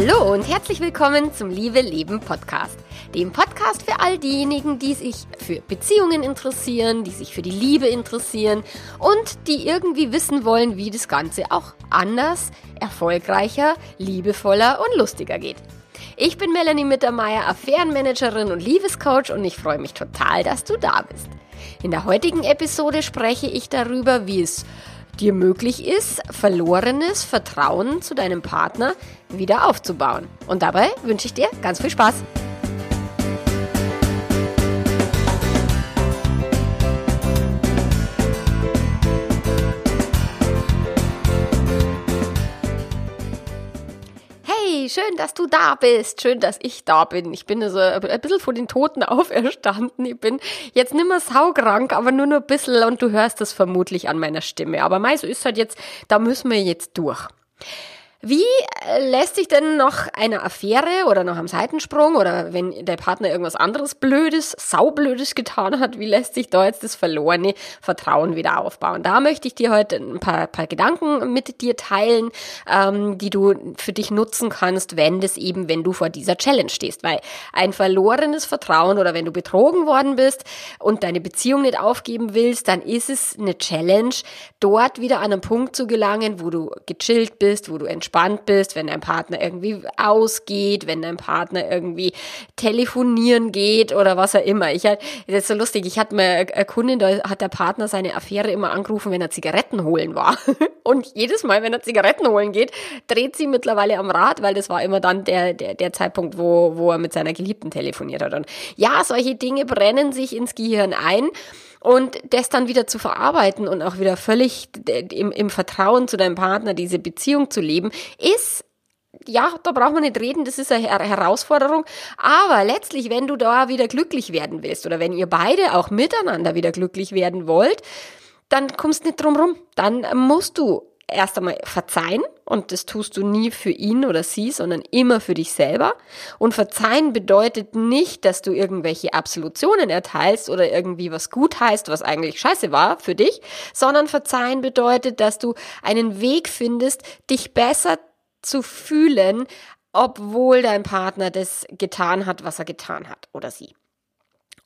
Hallo und herzlich willkommen zum Liebe Leben Podcast. Dem Podcast für all diejenigen, die sich für Beziehungen interessieren, die sich für die Liebe interessieren und die irgendwie wissen wollen, wie das Ganze auch anders, erfolgreicher, liebevoller und lustiger geht. Ich bin Melanie Mittermeier, Affärenmanagerin und Liebescoach und ich freue mich total, dass du da bist. In der heutigen Episode spreche ich darüber, wie es dir möglich ist, verlorenes Vertrauen zu deinem Partner wieder aufzubauen. Und dabei wünsche ich dir ganz viel Spaß. Schön, dass du da bist. Schön, dass ich da bin. Ich bin also ein bisschen von den Toten auferstanden. Ich bin jetzt nicht mehr saukrank, aber nur noch ein bisschen und du hörst das vermutlich an meiner Stimme. Aber mei, so ist halt jetzt, da müssen wir jetzt durch. Wie äh, lässt sich denn nach einer Affäre oder nach einem Seitensprung oder wenn der Partner irgendwas anderes Blödes, Saublödes getan hat, wie lässt sich da jetzt das verlorene Vertrauen wieder aufbauen? Da möchte ich dir heute ein paar, paar Gedanken mit dir teilen, ähm, die du für dich nutzen kannst, wenn das eben, wenn du vor dieser Challenge stehst. Weil ein verlorenes Vertrauen oder wenn du betrogen worden bist und deine Beziehung nicht aufgeben willst, dann ist es eine Challenge, dort wieder an einen Punkt zu gelangen, wo du gechillt bist, wo du entspannt entspannt bist, wenn dein Partner irgendwie ausgeht, wenn dein Partner irgendwie telefonieren geht oder was auch immer. Ich das ist so lustig, ich hatte eine Kundin, da hat der Partner seine Affäre immer angerufen, wenn er Zigaretten holen war. Und jedes Mal, wenn er Zigaretten holen geht, dreht sie mittlerweile am Rad, weil das war immer dann der, der, der Zeitpunkt, wo, wo er mit seiner Geliebten telefoniert hat. Und ja, solche Dinge brennen sich ins Gehirn ein. Und das dann wieder zu verarbeiten und auch wieder völlig im, im Vertrauen zu deinem Partner diese Beziehung zu leben, ist ja, da braucht man nicht reden, das ist eine Herausforderung. Aber letztlich, wenn du da wieder glücklich werden willst oder wenn ihr beide auch miteinander wieder glücklich werden wollt, dann kommst du nicht drum rum. Dann musst du erst einmal verzeihen und das tust du nie für ihn oder sie, sondern immer für dich selber. Und verzeihen bedeutet nicht, dass du irgendwelche Absolutionen erteilst oder irgendwie was gut heißt, was eigentlich scheiße war für dich, sondern verzeihen bedeutet, dass du einen Weg findest, dich besser zu fühlen, obwohl dein Partner das getan hat, was er getan hat oder sie.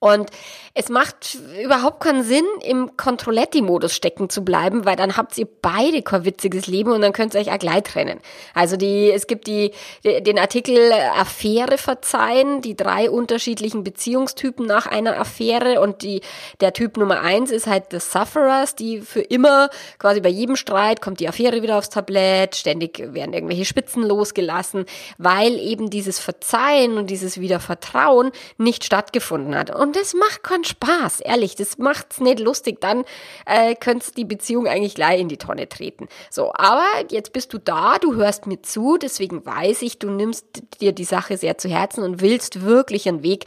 Und es macht überhaupt keinen Sinn, im Controletti-Modus stecken zu bleiben, weil dann habt ihr beide kein witziges Leben und dann könnt ihr euch auch gleich trennen. Also die, es gibt die, den Artikel Affäre verzeihen, die drei unterschiedlichen Beziehungstypen nach einer Affäre und die, der Typ Nummer eins ist halt the Sufferers, die für immer, quasi bei jedem Streit kommt die Affäre wieder aufs Tablett, ständig werden irgendwelche Spitzen losgelassen, weil eben dieses Verzeihen und dieses Wiedervertrauen nicht stattgefunden hat. Und und das macht keinen Spaß, ehrlich, das macht's nicht lustig. Dann äh, könntest die Beziehung eigentlich gleich in die Tonne treten. So, aber jetzt bist du da, du hörst mir zu, deswegen weiß ich, du nimmst dir die Sache sehr zu Herzen und willst wirklich einen Weg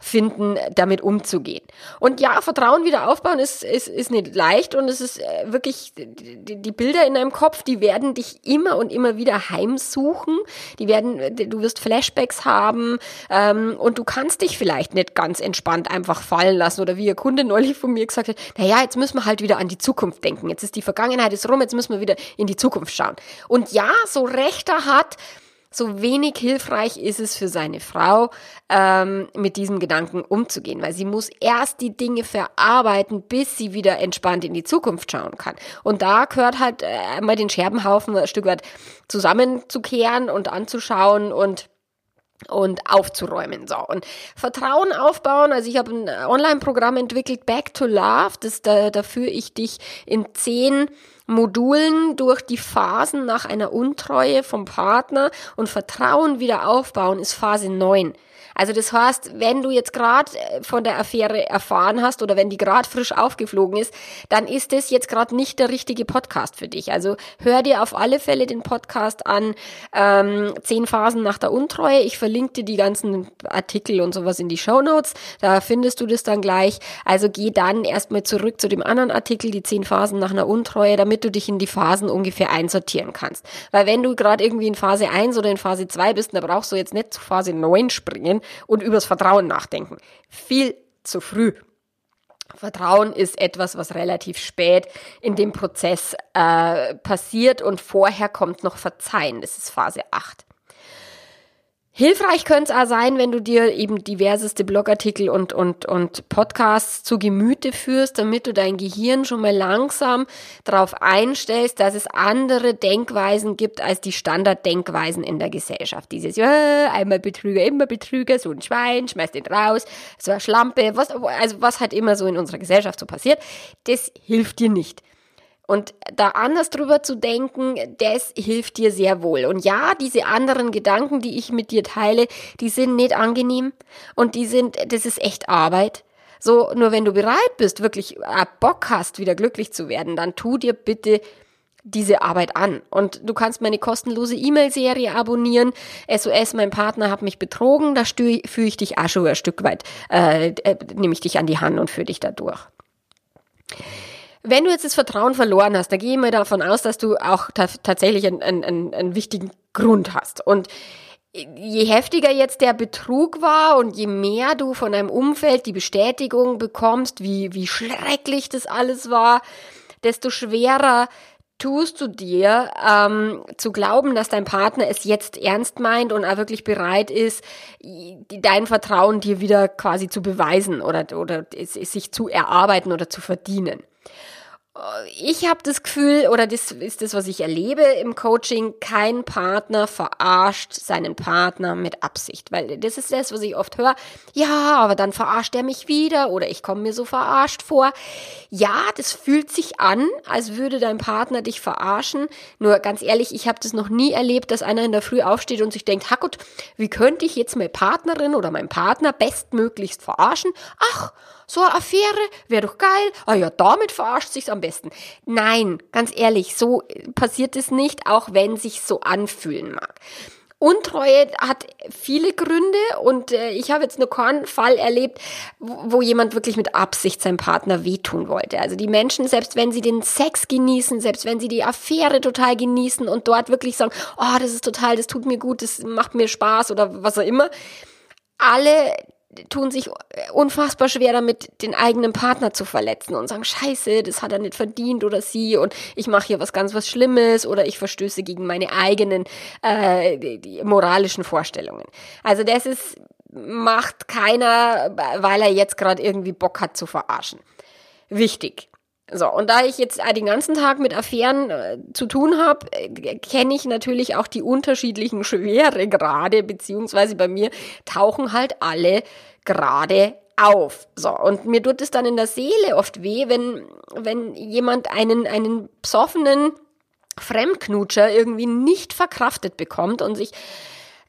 finden, damit umzugehen. Und ja, Vertrauen wieder aufbauen ist, ist, ist nicht leicht und es ist äh, wirklich, die, die Bilder in deinem Kopf, die werden dich immer und immer wieder heimsuchen. Die werden, du wirst Flashbacks haben ähm, und du kannst dich vielleicht nicht ganz entspannt einfach fallen lassen oder wie ihr Kunde neulich von mir gesagt hat, naja, jetzt müssen wir halt wieder an die Zukunft denken. Jetzt ist die Vergangenheit ist rum, jetzt müssen wir wieder in die Zukunft schauen. Und ja, so rechter hat, so wenig hilfreich ist es für seine Frau, ähm, mit diesem Gedanken umzugehen, weil sie muss erst die Dinge verarbeiten, bis sie wieder entspannt in die Zukunft schauen kann. Und da gehört halt äh, mal den Scherbenhaufen ein Stück weit zusammenzukehren und anzuschauen und und aufzuräumen. So. Und Vertrauen aufbauen, also ich habe ein Online-Programm entwickelt, Back to Love, das da, da führe ich dich in zehn Modulen durch die Phasen nach einer Untreue vom Partner und Vertrauen wieder aufbauen ist Phase 9. Also das heißt, wenn du jetzt gerade äh, von der Affäre erfahren hast oder wenn die gerade frisch aufgeflogen ist, dann ist das jetzt gerade nicht der richtige Podcast für dich. Also hör dir auf alle Fälle den Podcast an, ähm, zehn Phasen nach der Untreue. Ich verlinke dir die ganzen Artikel und sowas in die Show Notes. Da findest du das dann gleich. Also geh dann erstmal zurück zu dem anderen Artikel, die zehn Phasen nach einer Untreue, damit du dich in die Phasen ungefähr einsortieren kannst. Weil wenn du gerade irgendwie in Phase 1 oder in Phase 2 bist, dann brauchst du jetzt nicht zu Phase 9 springen, und übers Vertrauen nachdenken. Viel zu früh. Vertrauen ist etwas, was relativ spät in dem Prozess äh, passiert und vorher kommt noch Verzeihen. Das ist Phase 8. Hilfreich könnte es auch sein, wenn du dir eben diverseste Blogartikel und, und, und Podcasts zu Gemüte führst, damit du dein Gehirn schon mal langsam darauf einstellst, dass es andere Denkweisen gibt als die Standarddenkweisen in der Gesellschaft. Dieses, ja, einmal Betrüger, immer Betrüger, so ein Schwein, schmeiß den raus, so eine Schlampe, was, also was halt immer so in unserer Gesellschaft so passiert, das hilft dir nicht. Und da anders drüber zu denken, das hilft dir sehr wohl. Und ja, diese anderen Gedanken, die ich mit dir teile, die sind nicht angenehm und die sind, das ist echt Arbeit. So, nur wenn du bereit bist, wirklich Bock hast, wieder glücklich zu werden, dann tu dir bitte diese Arbeit an. Und du kannst meine kostenlose E-Mail-Serie abonnieren. SOS, mein Partner hat mich betrogen. Da führe ich dich auch schon ein Stück weit, äh, äh, nehme ich dich an die Hand und führe dich da durch. Wenn du jetzt das Vertrauen verloren hast, da gehe ich mal davon aus, dass du auch tatsächlich einen, einen, einen wichtigen Grund hast. Und je heftiger jetzt der Betrug war und je mehr du von deinem Umfeld die Bestätigung bekommst, wie, wie schrecklich das alles war, desto schwerer tust du dir ähm, zu glauben, dass dein Partner es jetzt ernst meint und auch wirklich bereit ist, dein Vertrauen dir wieder quasi zu beweisen oder, oder sich zu erarbeiten oder zu verdienen ich habe das Gefühl, oder das ist das, was ich erlebe im Coaching, kein Partner verarscht seinen Partner mit Absicht. Weil das ist das, was ich oft höre. Ja, aber dann verarscht er mich wieder oder ich komme mir so verarscht vor. Ja, das fühlt sich an, als würde dein Partner dich verarschen. Nur ganz ehrlich, ich habe das noch nie erlebt, dass einer in der Früh aufsteht und sich denkt, Hackut, wie könnte ich jetzt meine Partnerin oder meinen Partner bestmöglichst verarschen? Ach, so eine Affäre wäre doch geil. Ah ja, damit verarscht sich's am besten. Nein, ganz ehrlich, so passiert es nicht, auch wenn sich so anfühlen mag. Untreue hat viele Gründe und äh, ich habe jetzt nur keinen Fall erlebt, wo, wo jemand wirklich mit Absicht seinem Partner wehtun wollte. Also die Menschen, selbst wenn sie den Sex genießen, selbst wenn sie die Affäre total genießen und dort wirklich sagen, oh, das ist total, das tut mir gut, das macht mir Spaß oder was auch immer, alle tun sich unfassbar schwer damit, den eigenen Partner zu verletzen und sagen, scheiße, das hat er nicht verdient oder sie und ich mache hier was ganz was Schlimmes oder ich verstöße gegen meine eigenen äh, moralischen Vorstellungen. Also das ist, macht keiner, weil er jetzt gerade irgendwie Bock hat zu verarschen. Wichtig. So, und da ich jetzt den ganzen Tag mit Affären äh, zu tun habe, äh, kenne ich natürlich auch die unterschiedlichen Schweregrade, beziehungsweise bei mir tauchen halt alle gerade auf. So, und mir tut es dann in der Seele oft weh, wenn, wenn jemand einen, einen psoffenen Fremdknutscher irgendwie nicht verkraftet bekommt und sich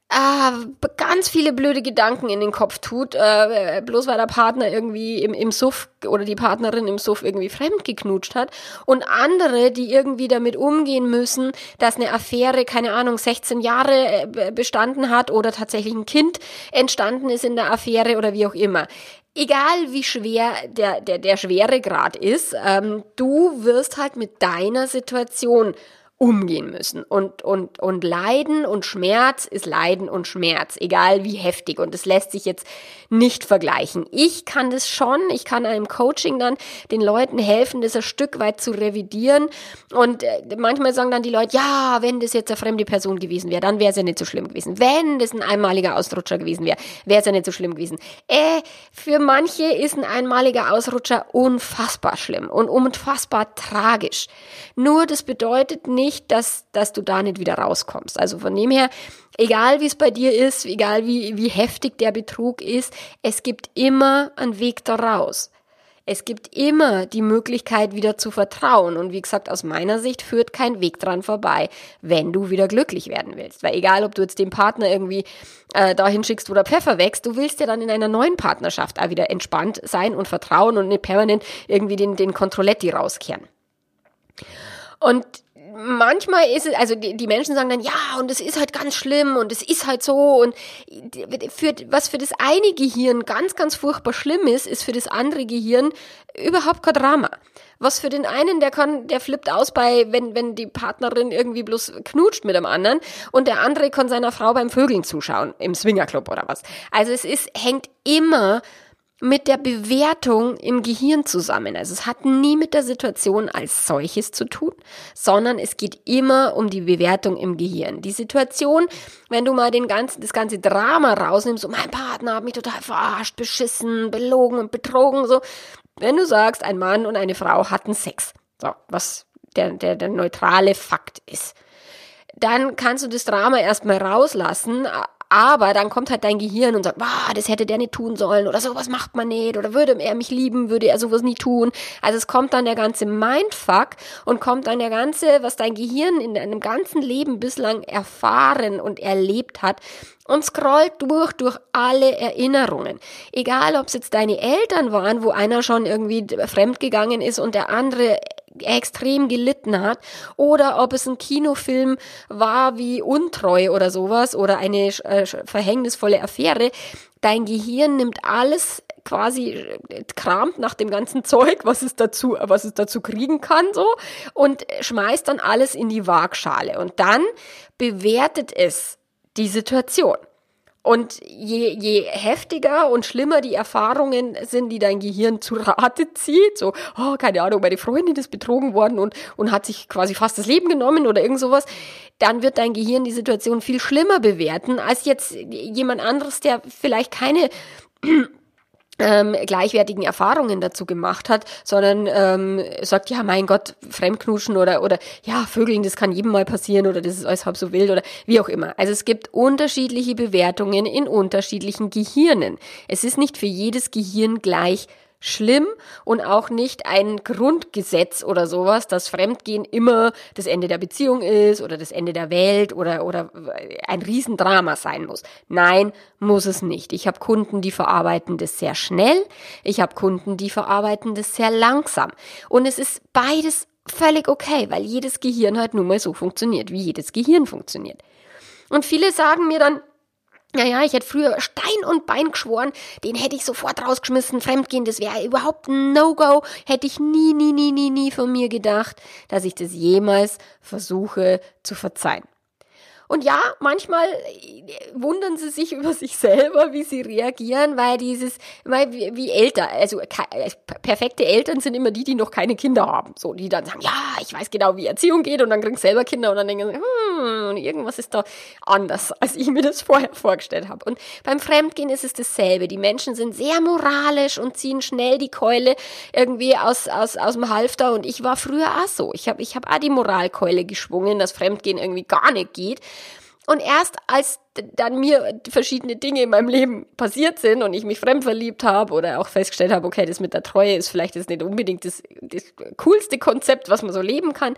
äh, ganz viele blöde Gedanken in den Kopf tut, äh, bloß weil der Partner irgendwie im, im Suff oder die Partnerin im Suff irgendwie fremd geknutscht hat und andere, die irgendwie damit umgehen müssen, dass eine Affäre, keine Ahnung, 16 Jahre äh, bestanden hat oder tatsächlich ein Kind entstanden ist in der Affäre oder wie auch immer. Egal wie schwer der, der, der Schweregrad ist, ähm, du wirst halt mit deiner Situation umgehen müssen. Und, und, und Leiden und Schmerz ist Leiden und Schmerz, egal wie heftig. Und es lässt sich jetzt nicht vergleichen. Ich kann das schon, ich kann einem Coaching dann den Leuten helfen, das ein Stück weit zu revidieren. Und äh, manchmal sagen dann die Leute, ja, wenn das jetzt eine fremde Person gewesen wäre, dann wäre es ja nicht so schlimm gewesen. Wenn das ein einmaliger Ausrutscher gewesen wäre, wäre es ja nicht so schlimm gewesen. Äh, für manche ist ein einmaliger Ausrutscher unfassbar schlimm und unfassbar tragisch. Nur das bedeutet nicht, nicht, dass, dass du da nicht wieder rauskommst. Also von dem her, egal wie es bei dir ist, egal wie, wie heftig der Betrug ist, es gibt immer einen Weg daraus. Es gibt immer die Möglichkeit, wieder zu vertrauen. Und wie gesagt, aus meiner Sicht führt kein Weg dran vorbei, wenn du wieder glücklich werden willst. Weil egal, ob du jetzt den Partner irgendwie äh, dahin schickst, wo der Pfeffer wächst, du willst ja dann in einer neuen Partnerschaft auch wieder entspannt sein und vertrauen und nicht permanent irgendwie den, den Kontrolletti rauskehren. Und manchmal ist es, also die, die Menschen sagen dann, ja, und es ist halt ganz schlimm und es ist halt so und für, was für das eine Gehirn ganz, ganz furchtbar schlimm ist, ist für das andere Gehirn überhaupt kein Drama. Was für den einen, der kann, der flippt aus bei, wenn, wenn die Partnerin irgendwie bloß knutscht mit dem anderen und der andere kann seiner Frau beim Vögeln zuschauen, im Swingerclub oder was. Also es ist, hängt immer mit der Bewertung im Gehirn zusammen. Also es hat nie mit der Situation als solches zu tun, sondern es geht immer um die Bewertung im Gehirn. Die Situation, wenn du mal den ganzen, das ganze Drama rausnimmst, so mein Partner hat mich total verarscht, beschissen, belogen und betrogen, so. Wenn du sagst, ein Mann und eine Frau hatten Sex, so, was der, der, der neutrale Fakt ist, dann kannst du das Drama erstmal rauslassen, aber dann kommt halt dein Gehirn und sagt, wow, das hätte der nicht tun sollen oder sowas macht man nicht oder würde er mich lieben, würde er sowas nie tun. Also es kommt dann der ganze Mindfuck und kommt dann der ganze, was dein Gehirn in deinem ganzen Leben bislang erfahren und erlebt hat und scrollt durch, durch alle Erinnerungen. Egal, ob es jetzt deine Eltern waren, wo einer schon irgendwie fremdgegangen ist und der andere extrem gelitten hat oder ob es ein Kinofilm war wie Untreu oder sowas oder eine äh, verhängnisvolle Affäre. Dein Gehirn nimmt alles quasi äh, kramt nach dem ganzen Zeug, was es dazu, was es dazu kriegen kann, so, und schmeißt dann alles in die Waagschale. Und dann bewertet es die Situation. Und je, je heftiger und schlimmer die Erfahrungen sind, die dein Gehirn zu Rate zieht, so, oh, keine Ahnung, meine Freundin ist betrogen worden und, und hat sich quasi fast das Leben genommen oder irgend sowas, dann wird dein Gehirn die Situation viel schlimmer bewerten als jetzt jemand anderes, der vielleicht keine ähm, gleichwertigen Erfahrungen dazu gemacht hat, sondern ähm, sagt, ja, mein Gott, Fremdknuschen oder, oder ja, Vögeln, das kann jedem mal passieren oder das ist alles halb so wild oder wie auch immer. Also es gibt unterschiedliche Bewertungen in unterschiedlichen Gehirnen. Es ist nicht für jedes Gehirn gleich schlimm und auch nicht ein Grundgesetz oder sowas, dass Fremdgehen immer das Ende der Beziehung ist oder das Ende der Welt oder, oder ein Riesendrama sein muss. Nein, muss es nicht. Ich habe Kunden, die verarbeiten das sehr schnell. Ich habe Kunden, die verarbeiten das sehr langsam. Und es ist beides völlig okay, weil jedes Gehirn halt nun mal so funktioniert, wie jedes Gehirn funktioniert. Und viele sagen mir dann, naja, ich hätte früher Stein und Bein geschworen, den hätte ich sofort rausgeschmissen, fremdgehen, das wäre überhaupt ein No-Go, hätte ich nie, nie, nie, nie, nie von mir gedacht, dass ich das jemals versuche zu verzeihen. Und ja, manchmal äh, wundern sie sich über sich selber, wie sie reagieren, weil dieses, weil wie, Eltern, also äh, perfekte Eltern sind immer die, die noch keine Kinder haben. So, die dann sagen, ja, ich weiß genau, wie Erziehung geht und dann kriegen selber Kinder und dann denken hm, irgendwas ist da anders, als ich mir das vorher vorgestellt habe. Und beim Fremdgehen ist es dasselbe. Die Menschen sind sehr moralisch und ziehen schnell die Keule irgendwie aus, aus, aus dem Halfter und ich war früher auch so. Ich habe ich hab auch die Moralkeule geschwungen, dass Fremdgehen irgendwie gar nicht geht. Und erst als dann mir verschiedene Dinge in meinem Leben passiert sind und ich mich fremd verliebt habe oder auch festgestellt habe, okay, das mit der Treue ist vielleicht jetzt nicht unbedingt das, das coolste Konzept, was man so leben kann,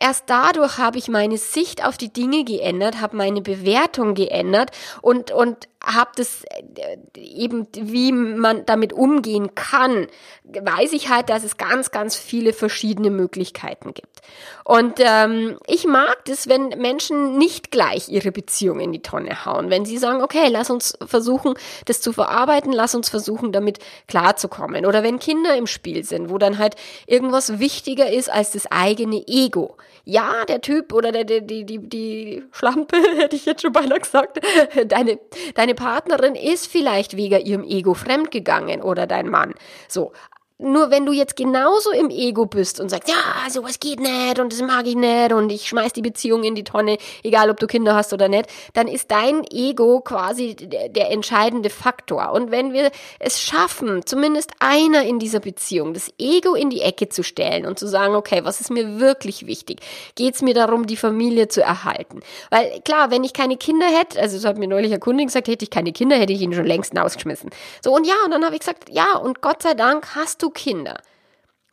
erst dadurch habe ich meine Sicht auf die Dinge geändert, habe meine Bewertung geändert und, und habe das äh, eben, wie man damit umgehen kann, weiß ich halt, dass es ganz, ganz viele verschiedene Möglichkeiten gibt. Und ähm, ich mag das, wenn Menschen nicht gleich ihre Beziehung in die Tonne hauen. Wenn sie sagen, okay, lass uns versuchen, das zu verarbeiten, lass uns versuchen, damit klarzukommen. Oder wenn Kinder im Spiel sind, wo dann halt irgendwas wichtiger ist als das eigene Ego. Ja, der Typ oder der, die, die, die, Schlampe, hätte ich jetzt schon beinahe gesagt, deine, deine Partnerin ist vielleicht wegen ihrem Ego fremdgegangen oder dein Mann. So, nur wenn du jetzt genauso im Ego bist und sagst, ja, sowas geht nicht und das mag ich nicht und ich schmeiß die Beziehung in die Tonne, egal ob du Kinder hast oder nicht, dann ist dein Ego quasi der, der entscheidende Faktor. Und wenn wir es schaffen, zumindest einer in dieser Beziehung, das Ego in die Ecke zu stellen und zu sagen, okay, was ist mir wirklich wichtig? Geht es mir darum, die Familie zu erhalten? Weil klar, wenn ich keine Kinder hätte, also so hat mir neulich ein Kunde gesagt, hätte ich keine Kinder, hätte ich ihn schon längst ausgeschmissen. So und ja, und dann habe ich gesagt, ja, und Gott sei Dank hast du Kinder.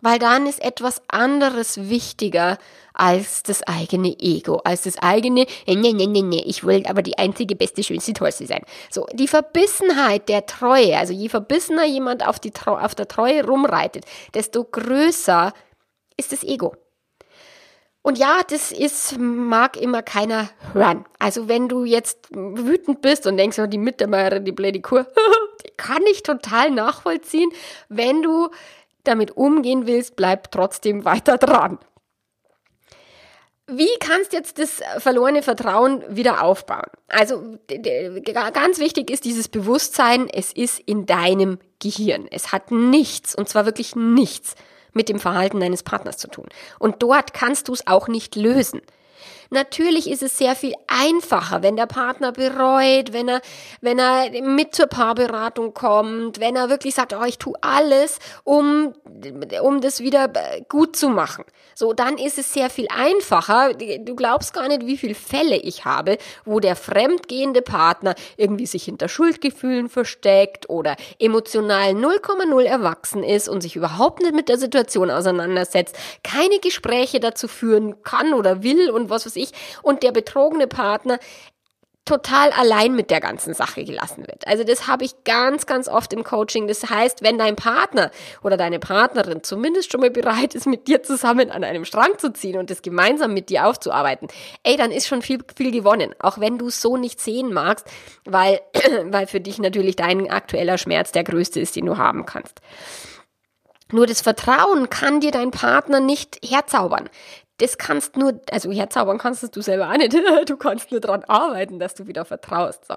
Weil dann ist etwas anderes wichtiger als das eigene Ego, als das eigene, nee, nee, nee, nee, ich will aber die einzige, beste, schönste, tollste sein. So, die Verbissenheit der Treue, also je verbissener jemand auf, die, auf der Treue rumreitet, desto größer ist das Ego. Und ja, das ist, mag immer keiner hören. Also wenn du jetzt wütend bist und denkst, oh, die Mittermeierin, die blöde Kur, kann ich total nachvollziehen. Wenn du damit umgehen willst, bleib trotzdem weiter dran. Wie kannst du jetzt das verlorene Vertrauen wieder aufbauen? Also ganz wichtig ist dieses Bewusstsein, es ist in deinem Gehirn. Es hat nichts, und zwar wirklich nichts, mit dem Verhalten deines Partners zu tun. Und dort kannst du es auch nicht lösen. Natürlich ist es sehr viel einfacher, wenn der Partner bereut, wenn er, wenn er mit zur Paarberatung kommt, wenn er wirklich sagt, oh, ich tue alles, um, um das wieder gut zu machen. So, dann ist es sehr viel einfacher. Du glaubst gar nicht, wie viele Fälle ich habe, wo der fremdgehende Partner irgendwie sich hinter Schuldgefühlen versteckt oder emotional 0,0 erwachsen ist und sich überhaupt nicht mit der Situation auseinandersetzt, keine Gespräche dazu führen kann oder will und was weiß ich, und der betrogene Partner total allein mit der ganzen Sache gelassen wird. Also das habe ich ganz, ganz oft im Coaching. Das heißt, wenn dein Partner oder deine Partnerin zumindest schon mal bereit ist, mit dir zusammen an einem Strang zu ziehen und das gemeinsam mit dir aufzuarbeiten, ey, dann ist schon viel, viel gewonnen. Auch wenn du es so nicht sehen magst, weil, weil für dich natürlich dein aktueller Schmerz der größte ist, den du haben kannst. Nur das Vertrauen kann dir dein Partner nicht herzaubern das kannst nur, also herzaubern kannst du selber auch nicht. Du kannst nur dran arbeiten, dass du wieder vertraust. So.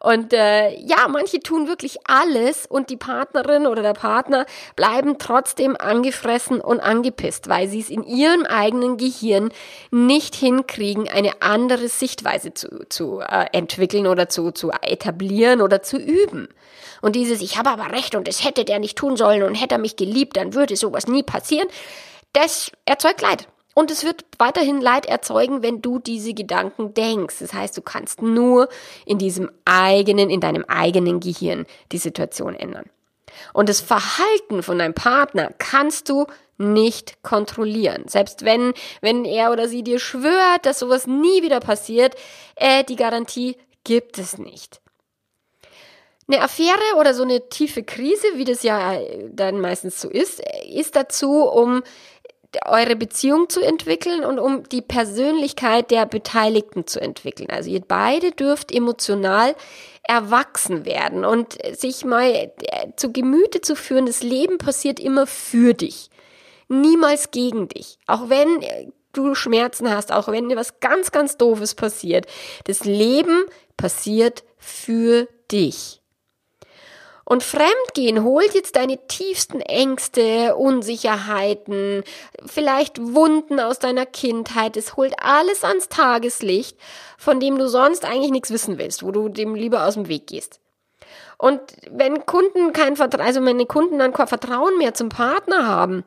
Und äh, ja, manche tun wirklich alles und die Partnerin oder der Partner bleiben trotzdem angefressen und angepisst, weil sie es in ihrem eigenen Gehirn nicht hinkriegen, eine andere Sichtweise zu, zu äh, entwickeln oder zu, zu etablieren oder zu üben. Und dieses, ich habe aber recht und das hätte der nicht tun sollen und hätte er mich geliebt, dann würde sowas nie passieren, das erzeugt Leid. Und es wird weiterhin Leid erzeugen, wenn du diese Gedanken denkst. Das heißt, du kannst nur in diesem eigenen, in deinem eigenen Gehirn die Situation ändern. Und das Verhalten von deinem Partner kannst du nicht kontrollieren. Selbst wenn, wenn er oder sie dir schwört, dass sowas nie wieder passiert, äh, die Garantie gibt es nicht. Eine Affäre oder so eine tiefe Krise, wie das ja dann meistens so ist, ist dazu, um eure Beziehung zu entwickeln und um die Persönlichkeit der Beteiligten zu entwickeln. Also ihr beide dürft emotional erwachsen werden und sich mal äh, zu Gemüte zu führen, das Leben passiert immer für dich, niemals gegen dich. Auch wenn äh, du Schmerzen hast, auch wenn dir was ganz, ganz Doofes passiert, das Leben passiert für dich. Und Fremdgehen holt jetzt deine tiefsten Ängste, Unsicherheiten, vielleicht Wunden aus deiner Kindheit. Es holt alles ans Tageslicht, von dem du sonst eigentlich nichts wissen willst, wo du dem lieber aus dem Weg gehst. Und wenn Kunden kein Vertrauen, also wenn die Kunden dann kein Vertrauen mehr zum Partner haben,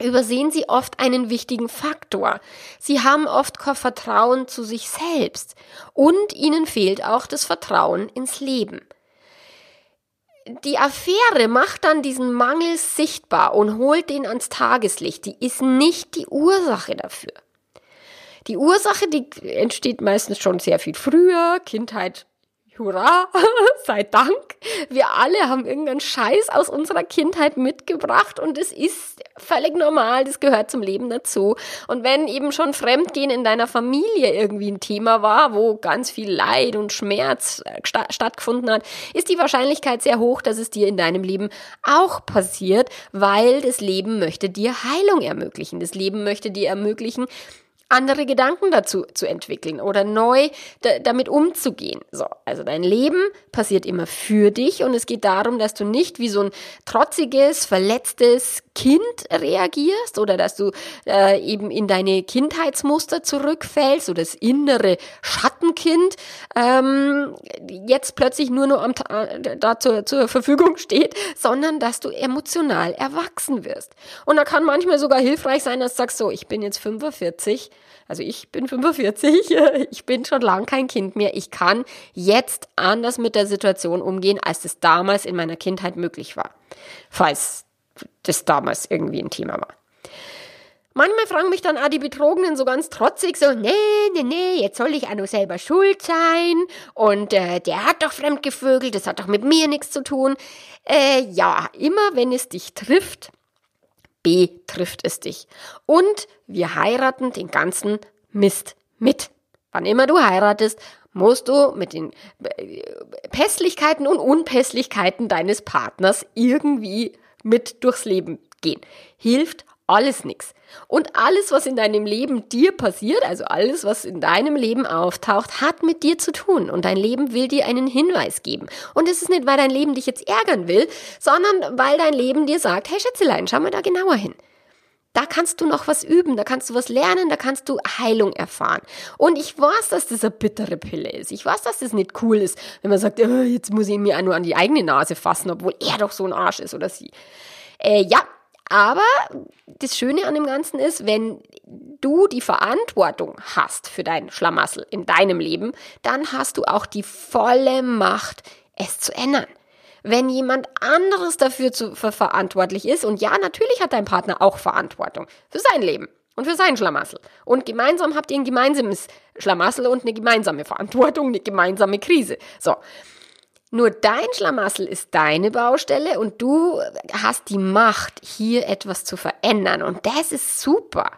übersehen sie oft einen wichtigen Faktor. Sie haben oft kein Vertrauen zu sich selbst und ihnen fehlt auch das Vertrauen ins Leben die Affäre macht dann diesen Mangel sichtbar und holt den ans Tageslicht. Die ist nicht die Ursache dafür. Die Ursache, die entsteht meistens schon sehr viel früher, Kindheit hurra, sei Dank. Wir alle haben irgendeinen Scheiß aus unserer Kindheit mitgebracht und es ist völlig normal, das gehört zum Leben dazu. Und wenn eben schon Fremdgehen in deiner Familie irgendwie ein Thema war, wo ganz viel Leid und Schmerz äh, stattgefunden hat, ist die Wahrscheinlichkeit sehr hoch, dass es dir in deinem Leben auch passiert, weil das Leben möchte dir Heilung ermöglichen. Das Leben möchte dir ermöglichen, andere Gedanken dazu zu entwickeln oder neu da, damit umzugehen. So, also dein Leben passiert immer für dich und es geht darum, dass du nicht wie so ein trotziges, verletztes Kind reagierst oder dass du äh, eben in deine Kindheitsmuster zurückfällst oder das innere Schattenkind ähm, jetzt plötzlich nur noch am, äh, da zur, zur Verfügung steht, sondern dass du emotional erwachsen wirst. Und da kann manchmal sogar hilfreich sein, dass du sagst, so, ich bin jetzt 45, also ich bin 45, ich bin schon lang kein Kind mehr. Ich kann jetzt anders mit der Situation umgehen, als es damals in meiner Kindheit möglich war. Falls das damals irgendwie ein Thema war. Manchmal fragen mich dann auch die Betrogenen so ganz trotzig so, nee, nee, nee, jetzt soll ich auch nur selber schuld sein und äh, der hat doch fremdgevögelt, das hat doch mit mir nichts zu tun. Äh, ja, immer wenn es dich trifft, betrifft es dich. Und wir heiraten den ganzen Mist mit. Wann immer du heiratest, musst du mit den äh, Pässlichkeiten und Unpässlichkeiten deines Partners irgendwie mit durchs Leben gehen. Hilft alles nix. Und alles, was in deinem Leben dir passiert, also alles, was in deinem Leben auftaucht, hat mit dir zu tun. Und dein Leben will dir einen Hinweis geben. Und es ist nicht, weil dein Leben dich jetzt ärgern will, sondern weil dein Leben dir sagt, hey Schätzelein, schau mal da genauer hin. Da kannst du noch was üben, da kannst du was lernen, da kannst du Heilung erfahren. Und ich weiß, dass das eine bittere Pille ist. Ich weiß, dass das nicht cool ist, wenn man sagt, oh, jetzt muss ich mir nur an die eigene Nase fassen, obwohl er doch so ein Arsch ist oder sie. Äh, ja, aber das Schöne an dem Ganzen ist, wenn du die Verantwortung hast für dein Schlamassel in deinem Leben, dann hast du auch die volle Macht, es zu ändern. Wenn jemand anderes dafür zu, für verantwortlich ist, und ja, natürlich hat dein Partner auch Verantwortung für sein Leben und für sein Schlamassel. Und gemeinsam habt ihr ein gemeinsames Schlamassel und eine gemeinsame Verantwortung, eine gemeinsame Krise. So. Nur dein Schlamassel ist deine Baustelle und du hast die Macht, hier etwas zu verändern. Und das ist super.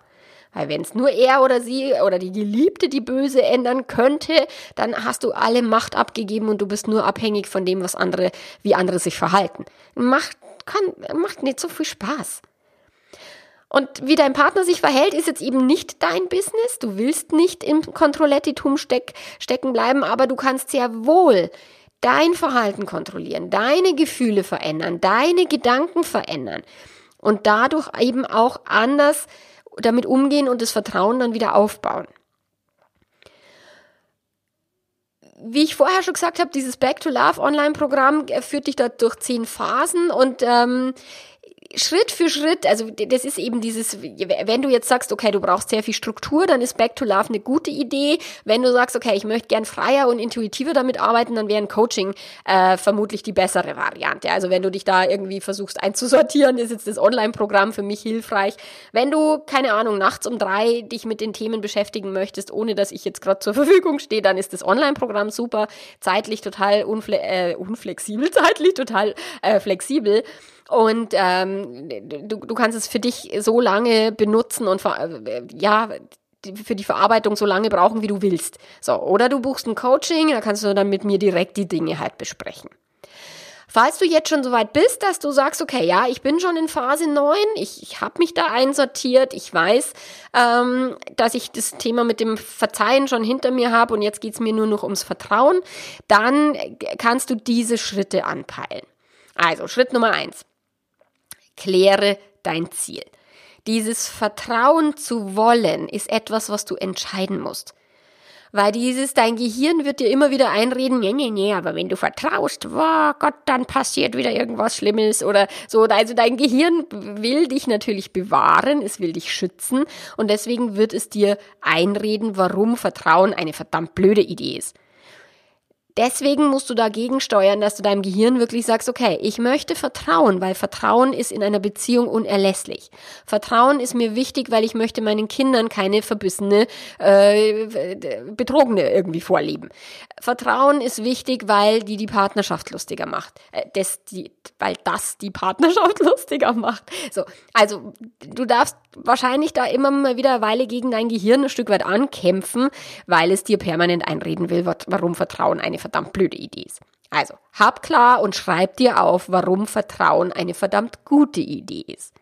Weil wenn es nur er oder sie oder die Geliebte die Böse ändern könnte, dann hast du alle Macht abgegeben und du bist nur abhängig von dem, was andere, wie andere sich verhalten. Macht, kann, macht nicht so viel Spaß. Und wie dein Partner sich verhält, ist jetzt eben nicht dein Business. Du willst nicht im Kontrollettitum steck, stecken bleiben, aber du kannst sehr wohl dein Verhalten kontrollieren, deine Gefühle verändern, deine Gedanken verändern und dadurch eben auch anders damit umgehen und das Vertrauen dann wieder aufbauen. Wie ich vorher schon gesagt habe, dieses Back to Love Online-Programm äh, führt dich da durch zehn Phasen und ähm, Schritt für Schritt, also das ist eben dieses, wenn du jetzt sagst, okay, du brauchst sehr viel Struktur, dann ist Back to Love eine gute Idee. Wenn du sagst, okay, ich möchte gern freier und intuitiver damit arbeiten, dann wäre ein Coaching äh, vermutlich die bessere Variante. Also wenn du dich da irgendwie versuchst einzusortieren, ist jetzt das Online-Programm für mich hilfreich. Wenn du, keine Ahnung, nachts um drei dich mit den Themen beschäftigen möchtest, ohne dass ich jetzt gerade zur Verfügung stehe, dann ist das Online-Programm super, zeitlich total unfle äh, unflexibel, zeitlich total äh, flexibel. Und ähm, du, du kannst es für dich so lange benutzen und ja, für die Verarbeitung so lange brauchen, wie du willst. So, oder du buchst ein Coaching, da kannst du dann mit mir direkt die Dinge halt besprechen. Falls du jetzt schon so weit bist, dass du sagst, okay, ja, ich bin schon in Phase 9, ich, ich habe mich da einsortiert, ich weiß, ähm, dass ich das Thema mit dem Verzeihen schon hinter mir habe und jetzt geht's mir nur noch ums Vertrauen, dann kannst du diese Schritte anpeilen. Also, Schritt Nummer eins kläre dein Ziel. Dieses Vertrauen zu wollen ist etwas, was du entscheiden musst. Weil dieses, dein Gehirn wird dir immer wieder einreden, nee, nee, nee, aber wenn du vertraust, oh Gott, dann passiert wieder irgendwas Schlimmes oder so. Also dein Gehirn will dich natürlich bewahren, es will dich schützen und deswegen wird es dir einreden, warum Vertrauen eine verdammt blöde Idee ist. Deswegen musst du dagegen steuern, dass du deinem Gehirn wirklich sagst, okay, ich möchte vertrauen, weil Vertrauen ist in einer Beziehung unerlässlich. Vertrauen ist mir wichtig, weil ich möchte meinen Kindern keine verbissene, äh, betrogene irgendwie vorleben. Vertrauen ist wichtig, weil die die Partnerschaft lustiger macht. Äh, das, die, weil das die Partnerschaft lustiger macht. So, also du darfst wahrscheinlich da immer mal wieder eine Weile gegen dein Gehirn ein Stück weit ankämpfen, weil es dir permanent einreden will, warum Vertrauen eine verdammt blöde Idee ist. Also, hab klar und schreib dir auf, warum Vertrauen eine verdammt gute Idee ist.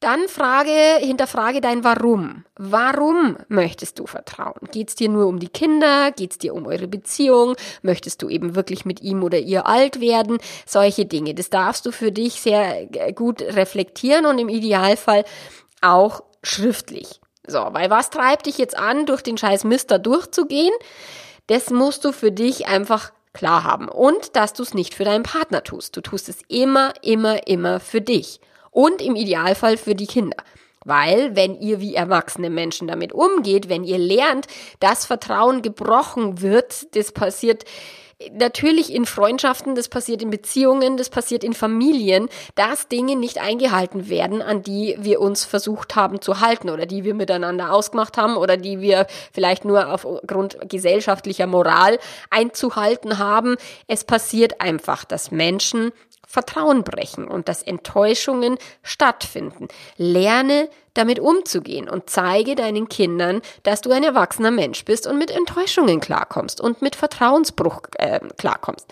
Dann frage, hinterfrage dein Warum. Warum möchtest du vertrauen? Geht es dir nur um die Kinder? Geht es dir um eure Beziehung? Möchtest du eben wirklich mit ihm oder ihr alt werden? Solche Dinge. Das darfst du für dich sehr gut reflektieren und im Idealfall auch schriftlich. So, weil was treibt dich jetzt an, durch den scheiß Mister durchzugehen? Das musst du für dich einfach klar haben. Und dass du es nicht für deinen Partner tust. Du tust es immer, immer, immer für dich. Und im Idealfall für die Kinder. Weil, wenn ihr wie erwachsene Menschen damit umgeht, wenn ihr lernt, dass Vertrauen gebrochen wird, das passiert natürlich in Freundschaften, das passiert in Beziehungen, das passiert in Familien, dass Dinge nicht eingehalten werden, an die wir uns versucht haben zu halten oder die wir miteinander ausgemacht haben oder die wir vielleicht nur aufgrund gesellschaftlicher Moral einzuhalten haben. Es passiert einfach, dass Menschen Vertrauen brechen und dass Enttäuschungen stattfinden. Lerne damit umzugehen und zeige deinen Kindern, dass du ein erwachsener Mensch bist und mit Enttäuschungen klarkommst und mit Vertrauensbruch äh, klarkommst.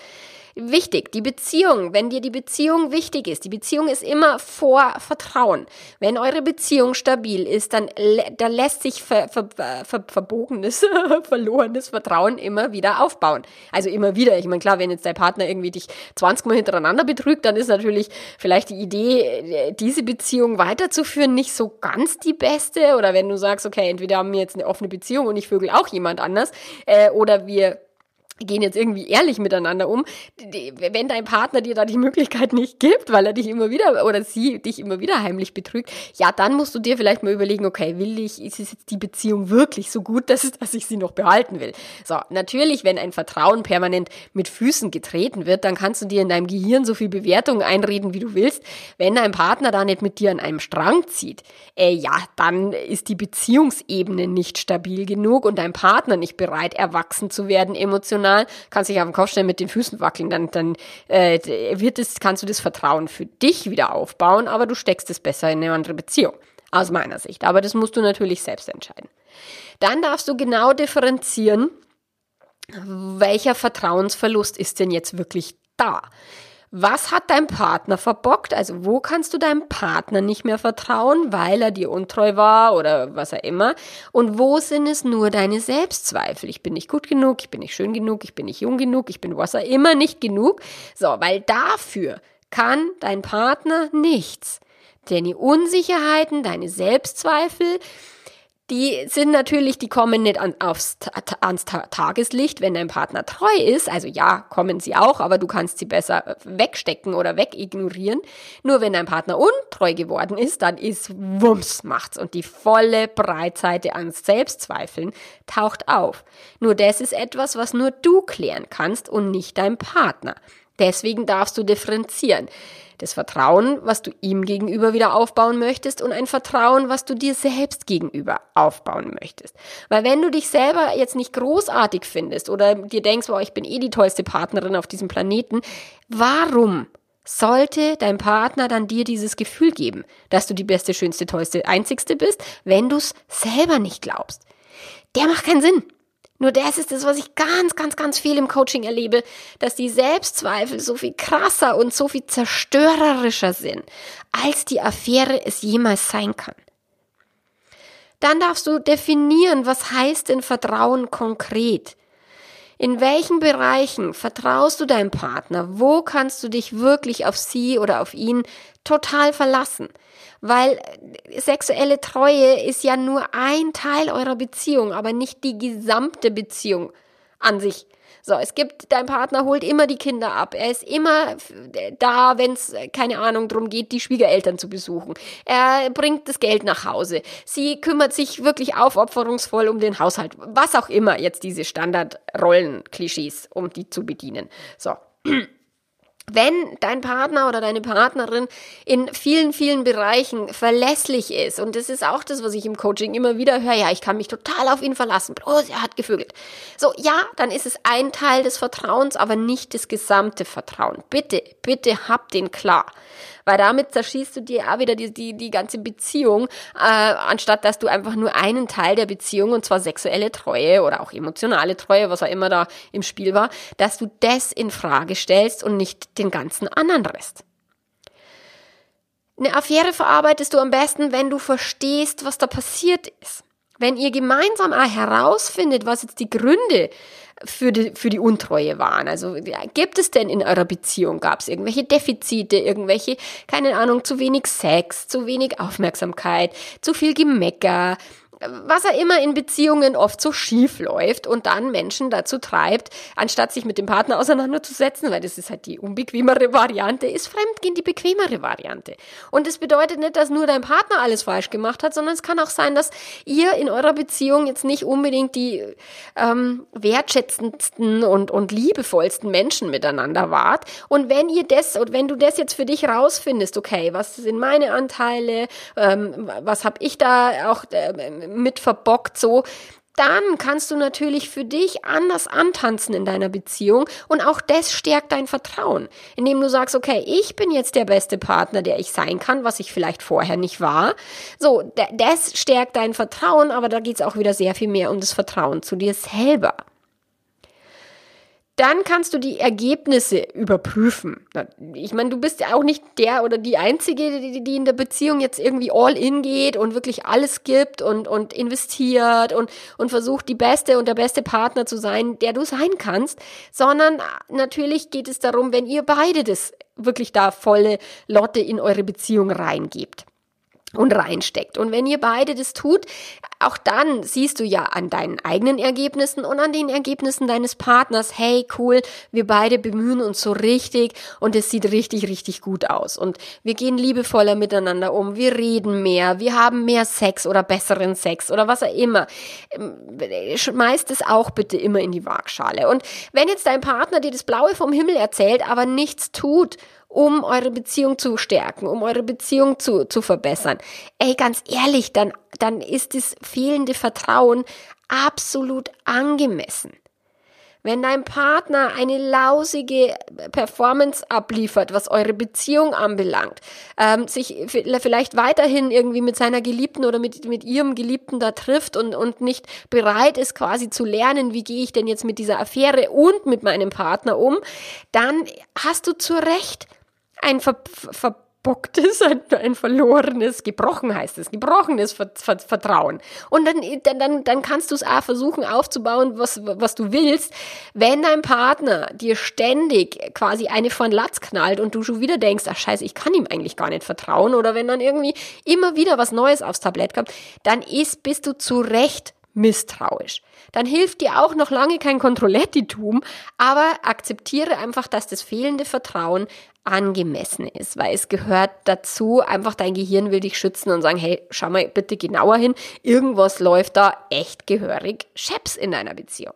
Wichtig, die Beziehung, wenn dir die Beziehung wichtig ist, die Beziehung ist immer vor Vertrauen. Wenn eure Beziehung stabil ist, dann, dann lässt sich ver, ver, ver, verbogenes, verlorenes Vertrauen immer wieder aufbauen. Also immer wieder. Ich meine, klar, wenn jetzt dein Partner irgendwie dich 20 Mal hintereinander betrügt, dann ist natürlich vielleicht die Idee, diese Beziehung weiterzuführen, nicht so ganz die beste. Oder wenn du sagst, okay, entweder haben wir jetzt eine offene Beziehung und ich vögel auch jemand anders, äh, oder wir gehen jetzt irgendwie ehrlich miteinander um. Wenn dein Partner dir da die Möglichkeit nicht gibt, weil er dich immer wieder oder sie dich immer wieder heimlich betrügt, ja, dann musst du dir vielleicht mal überlegen, okay, will ich, ist jetzt die Beziehung wirklich so gut, dass, dass ich sie noch behalten will? So, natürlich, wenn ein Vertrauen permanent mit Füßen getreten wird, dann kannst du dir in deinem Gehirn so viel Bewertung einreden, wie du willst. Wenn dein Partner da nicht mit dir an einem Strang zieht, äh, ja, dann ist die Beziehungsebene nicht stabil genug und dein Partner nicht bereit, erwachsen zu werden, emotional emotional, kannst dich auf den Kopf stellen, mit den Füßen wackeln, dann, dann äh, wird es, kannst du das Vertrauen für dich wieder aufbauen, aber du steckst es besser in eine andere Beziehung. Aus meiner Sicht. Aber das musst du natürlich selbst entscheiden. Dann darfst du genau differenzieren, welcher Vertrauensverlust ist denn jetzt wirklich da. Was hat dein Partner verbockt? Also wo kannst du deinem Partner nicht mehr vertrauen, weil er dir untreu war oder was er immer? Und wo sind es nur deine Selbstzweifel? Ich bin nicht gut genug, ich bin nicht schön genug, ich bin nicht jung genug, ich bin was er immer nicht genug. So, weil dafür kann dein Partner nichts. Denn die Unsicherheiten, deine Selbstzweifel, die sind natürlich, die kommen nicht an, aufs, ans Tageslicht, wenn dein Partner treu ist. Also ja, kommen sie auch, aber du kannst sie besser äh, wegstecken oder wegignorieren. Nur wenn dein Partner untreu geworden ist, dann ist Wumms macht's und die volle Breitseite an Selbstzweifeln taucht auf. Nur das ist etwas, was nur du klären kannst und nicht dein Partner. Deswegen darfst du differenzieren das Vertrauen, was du ihm gegenüber wieder aufbauen möchtest und ein Vertrauen, was du dir selbst gegenüber aufbauen möchtest. Weil wenn du dich selber jetzt nicht großartig findest oder dir denkst, boah, ich bin eh die tollste Partnerin auf diesem Planeten, warum sollte dein Partner dann dir dieses Gefühl geben, dass du die beste, schönste, tollste, einzigste bist, wenn du es selber nicht glaubst? Der macht keinen Sinn. Nur das ist es, was ich ganz, ganz, ganz viel im Coaching erlebe, dass die Selbstzweifel so viel krasser und so viel zerstörerischer sind, als die Affäre es jemals sein kann. Dann darfst du definieren, was heißt denn Vertrauen konkret? In welchen Bereichen vertraust du deinem Partner? Wo kannst du dich wirklich auf sie oder auf ihn total verlassen? Weil sexuelle Treue ist ja nur ein Teil eurer Beziehung, aber nicht die gesamte Beziehung an sich. So, es gibt, dein Partner holt immer die Kinder ab. Er ist immer da, wenn es, keine Ahnung, darum geht, die Schwiegereltern zu besuchen. Er bringt das Geld nach Hause. Sie kümmert sich wirklich aufopferungsvoll um den Haushalt. Was auch immer jetzt diese Standardrollen-Klischees, um die zu bedienen. So. wenn dein Partner oder deine Partnerin in vielen, vielen Bereichen verlässlich ist, und das ist auch das, was ich im Coaching immer wieder höre, ja, ich kann mich total auf ihn verlassen, bloß er hat gevögelt. So, ja, dann ist es ein Teil des Vertrauens, aber nicht das gesamte Vertrauen. Bitte, bitte hab den klar weil damit zerschießt du dir auch wieder die, die, die ganze Beziehung, äh, anstatt dass du einfach nur einen Teil der Beziehung, und zwar sexuelle Treue oder auch emotionale Treue, was auch immer da im Spiel war, dass du das in Frage stellst und nicht den ganzen anderen Rest. Eine Affäre verarbeitest du am besten, wenn du verstehst, was da passiert ist. Wenn ihr gemeinsam herausfindet, was jetzt die Gründe für die, für die Untreue waren. Also gibt es denn in eurer Beziehung, gab es irgendwelche Defizite, irgendwelche, keine Ahnung, zu wenig Sex, zu wenig Aufmerksamkeit, zu viel Gemecker, was er immer in Beziehungen oft so schief läuft und dann Menschen dazu treibt, anstatt sich mit dem Partner auseinanderzusetzen, weil das ist halt die unbequemere Variante, ist Fremdgehen die bequemere Variante. Und es bedeutet nicht, dass nur dein Partner alles falsch gemacht hat, sondern es kann auch sein, dass ihr in eurer Beziehung jetzt nicht unbedingt die ähm, wertschätzendsten und, und liebevollsten Menschen miteinander wart. Und wenn ihr das und wenn du das jetzt für dich rausfindest, okay, was sind meine Anteile, ähm, was habe ich da auch äh, mit verbockt, so, dann kannst du natürlich für dich anders antanzen in deiner Beziehung und auch das stärkt dein Vertrauen, indem du sagst, okay, ich bin jetzt der beste Partner, der ich sein kann, was ich vielleicht vorher nicht war. So, das stärkt dein Vertrauen, aber da geht es auch wieder sehr viel mehr um das Vertrauen zu dir selber. Dann kannst du die Ergebnisse überprüfen. Ich meine, du bist ja auch nicht der oder die Einzige, die, die in der Beziehung jetzt irgendwie all in geht und wirklich alles gibt und, und investiert und, und versucht, die beste und der beste Partner zu sein, der du sein kannst, sondern natürlich geht es darum, wenn ihr beide das wirklich da volle Lotte in eure Beziehung reingebt und reinsteckt. Und wenn ihr beide das tut, auch dann siehst du ja an deinen eigenen Ergebnissen und an den Ergebnissen deines Partners, hey, cool, wir beide bemühen uns so richtig und es sieht richtig, richtig gut aus. Und wir gehen liebevoller miteinander um, wir reden mehr, wir haben mehr Sex oder besseren Sex oder was auch immer. Ähm, schmeißt es auch bitte immer in die Waagschale. Und wenn jetzt dein Partner dir das Blaue vom Himmel erzählt, aber nichts tut, um eure Beziehung zu stärken, um eure Beziehung zu, zu verbessern. Ey, ganz ehrlich, dann, dann ist das fehlende Vertrauen absolut angemessen. Wenn dein Partner eine lausige Performance abliefert, was eure Beziehung anbelangt, ähm, sich vielleicht weiterhin irgendwie mit seiner Geliebten oder mit, mit ihrem Geliebten da trifft und, und nicht bereit ist, quasi zu lernen, wie gehe ich denn jetzt mit dieser Affäre und mit meinem Partner um, dann hast du zu Recht ein ver verbocktes, ein, ein verlorenes, gebrochen heißt es, gebrochenes ver ver Vertrauen. Und dann, dann, dann kannst du es auch versuchen aufzubauen, was, was du willst. Wenn dein Partner dir ständig quasi eine von Latz knallt und du schon wieder denkst, ach scheiße, ich kann ihm eigentlich gar nicht vertrauen, oder wenn dann irgendwie immer wieder was Neues aufs Tablett kommt, dann ist, bist du zu Recht misstrauisch. Dann hilft dir auch noch lange kein Kontrollettitum, aber akzeptiere einfach, dass das fehlende Vertrauen angemessen ist, weil es gehört dazu, einfach dein Gehirn will dich schützen und sagen, hey, schau mal bitte genauer hin, irgendwas läuft da echt gehörig scheps in deiner Beziehung.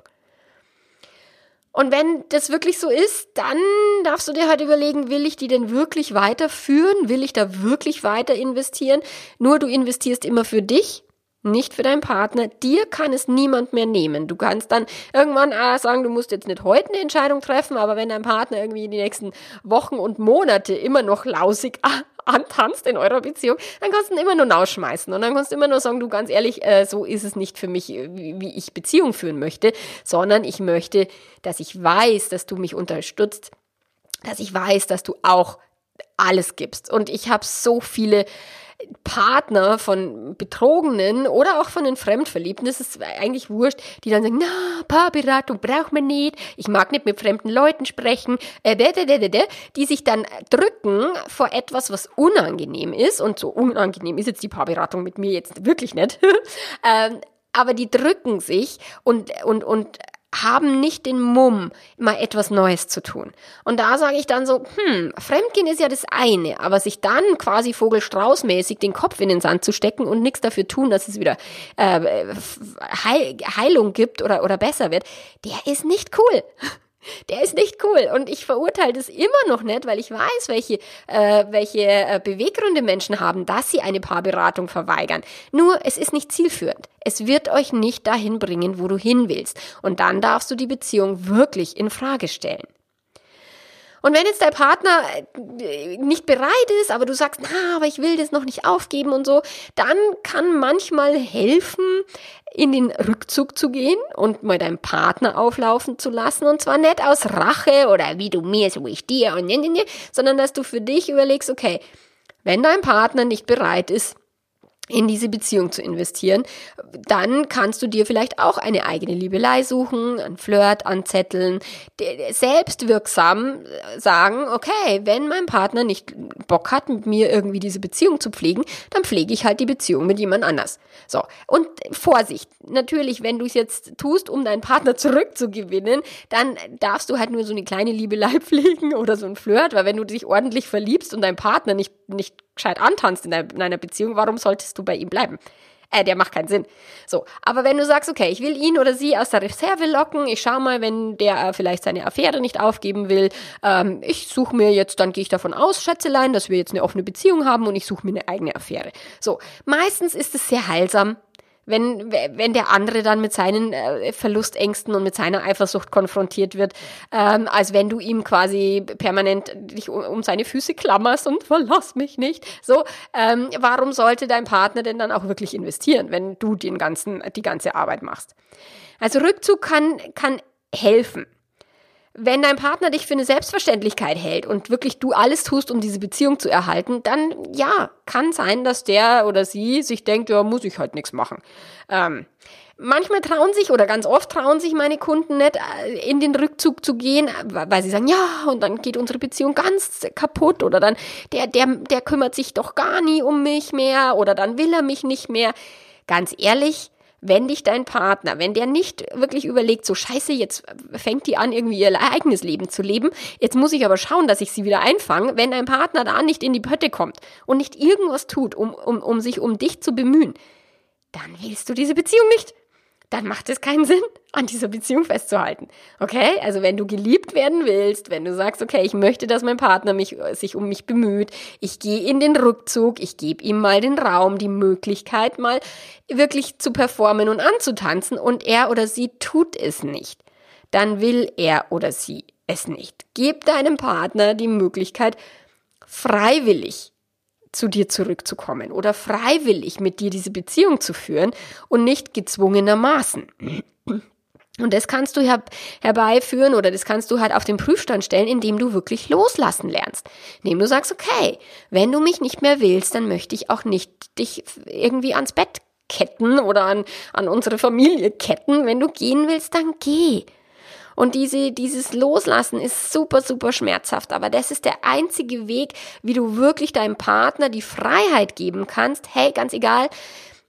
Und wenn das wirklich so ist, dann darfst du dir halt überlegen, will ich die denn wirklich weiterführen? Will ich da wirklich weiter investieren? Nur du investierst immer für dich nicht für deinen Partner. Dir kann es niemand mehr nehmen. Du kannst dann irgendwann ah, sagen, du musst jetzt nicht heute eine Entscheidung treffen, aber wenn dein Partner irgendwie die nächsten Wochen und Monate immer noch lausig antanzt in eurer Beziehung, dann kannst du ihn immer nur rausschmeißen und dann kannst du immer nur sagen, du ganz ehrlich, äh, so ist es nicht für mich, wie, wie ich Beziehung führen möchte, sondern ich möchte, dass ich weiß, dass du mich unterstützt, dass ich weiß, dass du auch alles gibst. Und ich habe so viele Partner von Betrogenen oder auch von den Fremdverliebten, das ist eigentlich wurscht, die dann sagen, na, Paarberatung braucht man nicht, ich mag nicht mit fremden Leuten sprechen, äh, die sich dann drücken vor etwas, was unangenehm ist. Und so unangenehm ist jetzt die Paarberatung mit mir jetzt wirklich nicht, ähm, aber die drücken sich und, und, und haben nicht den Mumm, mal etwas Neues zu tun. Und da sage ich dann so, hm, Fremdgehen ist ja das eine, aber sich dann quasi Vogelstraußmäßig den Kopf in den Sand zu stecken und nichts dafür tun, dass es wieder äh, Heil Heilung gibt oder, oder besser wird, der ist nicht cool. Der ist nicht cool und ich verurteile das immer noch nicht, weil ich weiß, welche, äh, welche äh, Beweggründe Menschen haben, dass sie eine Paarberatung verweigern. Nur, es ist nicht zielführend. Es wird euch nicht dahin bringen, wo du hin willst. Und dann darfst du die Beziehung wirklich in Frage stellen. Und wenn jetzt dein Partner äh, nicht bereit ist, aber du sagst, na, aber ich will das noch nicht aufgeben und so, dann kann manchmal helfen, in den Rückzug zu gehen und mal deinen Partner auflaufen zu lassen. Und zwar nicht aus Rache oder wie du mir, so ich dir und ne, ne, ne, sondern dass du für dich überlegst, okay, wenn dein Partner nicht bereit ist, in diese Beziehung zu investieren, dann kannst du dir vielleicht auch eine eigene Liebelei suchen, ein Flirt anzetteln, selbstwirksam sagen, okay, wenn mein Partner nicht Bock hat, mit mir irgendwie diese Beziehung zu pflegen, dann pflege ich halt die Beziehung mit jemand anders. So. Und Vorsicht. Natürlich, wenn du es jetzt tust, um deinen Partner zurückzugewinnen, dann darfst du halt nur so eine kleine Liebelei pflegen oder so ein Flirt, weil wenn du dich ordentlich verliebst und dein Partner nicht, nicht gescheit antanzt in, deiner Beziehung, warum solltest du bei ihm bleiben? Äh, der macht keinen Sinn. So, aber wenn du sagst, okay, ich will ihn oder sie aus der Reserve locken, ich schau mal, wenn der äh, vielleicht seine Affäre nicht aufgeben will, ähm, ich suche mir jetzt, dann gehe ich davon aus, Schätzelein, dass wir jetzt eine offene Beziehung haben und ich suche mir eine eigene Affäre. So, meistens ist es sehr heilsam, wenn, wenn der andere dann mit seinen äh, Verlustängsten und mit seiner Eifersucht konfrontiert wird, ähm, als wenn du ihm quasi permanent dich um, um seine Füße klammerst und verlass mich nicht. So, ähm, warum sollte dein Partner denn dann auch wirklich investieren, wenn du den ganzen, die ganze Arbeit machst? Also Rückzug kann, kann helfen. Wenn dein Partner dich für eine Selbstverständlichkeit hält und wirklich du alles tust, um diese Beziehung zu erhalten, dann ja, kann sein, dass der oder sie sich denkt, ja, muss ich halt nichts machen. Ähm, manchmal trauen sich oder ganz oft trauen sich meine Kunden nicht, äh, in den Rückzug zu gehen, weil sie sagen, ja, und dann geht unsere Beziehung ganz kaputt oder dann, der, der, der kümmert sich doch gar nie um mich mehr oder dann will er mich nicht mehr. Ganz ehrlich, wenn dich dein Partner, wenn der nicht wirklich überlegt, so scheiße, jetzt fängt die an, irgendwie ihr eigenes Leben zu leben, jetzt muss ich aber schauen, dass ich sie wieder einfange, wenn dein Partner da nicht in die Pötte kommt und nicht irgendwas tut, um, um, um sich um dich zu bemühen, dann willst du diese Beziehung nicht dann macht es keinen Sinn, an dieser Beziehung festzuhalten. Okay? Also wenn du geliebt werden willst, wenn du sagst, okay, ich möchte, dass mein Partner mich, sich um mich bemüht, ich gehe in den Rückzug, ich gebe ihm mal den Raum, die Möglichkeit, mal wirklich zu performen und anzutanzen und er oder sie tut es nicht, dann will er oder sie es nicht. Gib deinem Partner die Möglichkeit, freiwillig zu dir zurückzukommen oder freiwillig mit dir diese Beziehung zu führen und nicht gezwungenermaßen. Und das kannst du her herbeiführen oder das kannst du halt auf den Prüfstand stellen, indem du wirklich loslassen lernst. Indem du sagst, okay, wenn du mich nicht mehr willst, dann möchte ich auch nicht dich irgendwie ans Bett ketten oder an, an unsere Familie ketten. Wenn du gehen willst, dann geh. Und diese, dieses Loslassen ist super, super schmerzhaft. Aber das ist der einzige Weg, wie du wirklich deinem Partner die Freiheit geben kannst. Hey, ganz egal,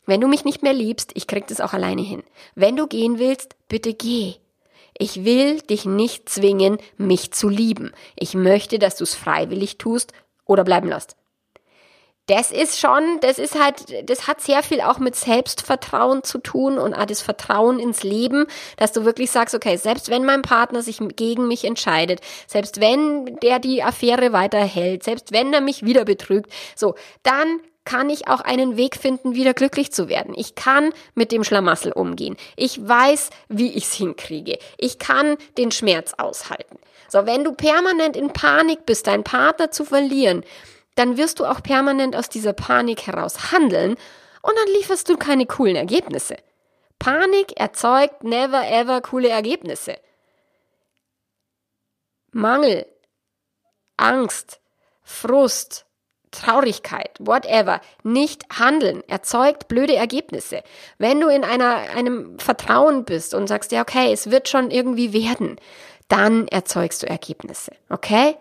wenn du mich nicht mehr liebst, ich krieg das auch alleine hin. Wenn du gehen willst, bitte geh. Ich will dich nicht zwingen, mich zu lieben. Ich möchte, dass du es freiwillig tust oder bleiben lässt das ist schon, das ist halt, das hat sehr viel auch mit Selbstvertrauen zu tun und auch das Vertrauen ins Leben, dass du wirklich sagst, okay, selbst wenn mein Partner sich gegen mich entscheidet, selbst wenn der die Affäre weiterhält, selbst wenn er mich wieder betrügt, so, dann kann ich auch einen Weg finden, wieder glücklich zu werden. Ich kann mit dem Schlamassel umgehen. Ich weiß, wie ich es hinkriege. Ich kann den Schmerz aushalten. So, wenn du permanent in Panik bist, deinen Partner zu verlieren, dann wirst du auch permanent aus dieser Panik heraus handeln und dann lieferst du keine coolen Ergebnisse. Panik erzeugt never ever coole Ergebnisse. Mangel, Angst, Frust, Traurigkeit, whatever, nicht handeln, erzeugt blöde Ergebnisse. Wenn du in einer, einem Vertrauen bist und sagst, ja, okay, es wird schon irgendwie werden, dann erzeugst du Ergebnisse, okay?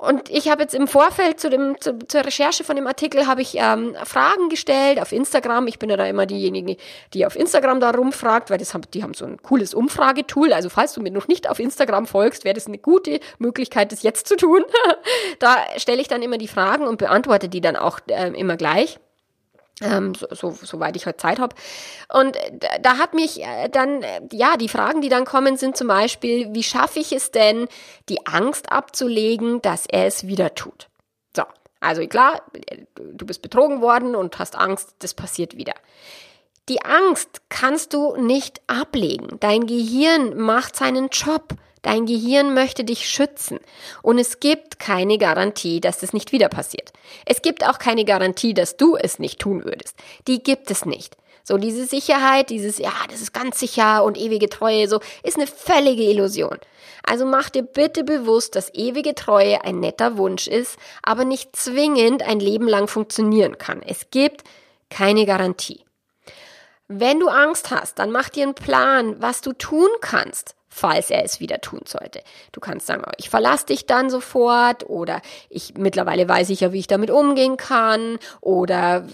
Und ich habe jetzt im Vorfeld zu dem, zu, zur Recherche von dem Artikel habe ich ähm, Fragen gestellt auf Instagram. Ich bin ja da immer diejenige, die auf Instagram da rumfragt, weil das haben, die haben so ein cooles Umfragetool. Also falls du mir noch nicht auf Instagram folgst, wäre das eine gute Möglichkeit, das jetzt zu tun. da stelle ich dann immer die Fragen und beantworte die dann auch äh, immer gleich. Ähm, so, so, soweit ich heute Zeit habe. Und da hat mich äh, dann, äh, ja, die Fragen, die dann kommen, sind zum Beispiel, wie schaffe ich es denn, die Angst abzulegen, dass er es wieder tut? So, also klar, du bist betrogen worden und hast Angst, das passiert wieder. Die Angst kannst du nicht ablegen. Dein Gehirn macht seinen Job. Dein Gehirn möchte dich schützen. Und es gibt keine Garantie, dass das nicht wieder passiert. Es gibt auch keine Garantie, dass du es nicht tun würdest. Die gibt es nicht. So, diese Sicherheit, dieses, ja, das ist ganz sicher und ewige Treue, so, ist eine völlige Illusion. Also mach dir bitte bewusst, dass ewige Treue ein netter Wunsch ist, aber nicht zwingend ein Leben lang funktionieren kann. Es gibt keine Garantie. Wenn du Angst hast, dann mach dir einen Plan, was du tun kannst falls er es wieder tun sollte. Du kannst sagen, oh, ich verlasse dich dann sofort oder ich mittlerweile weiß ich ja, wie ich damit umgehen kann oder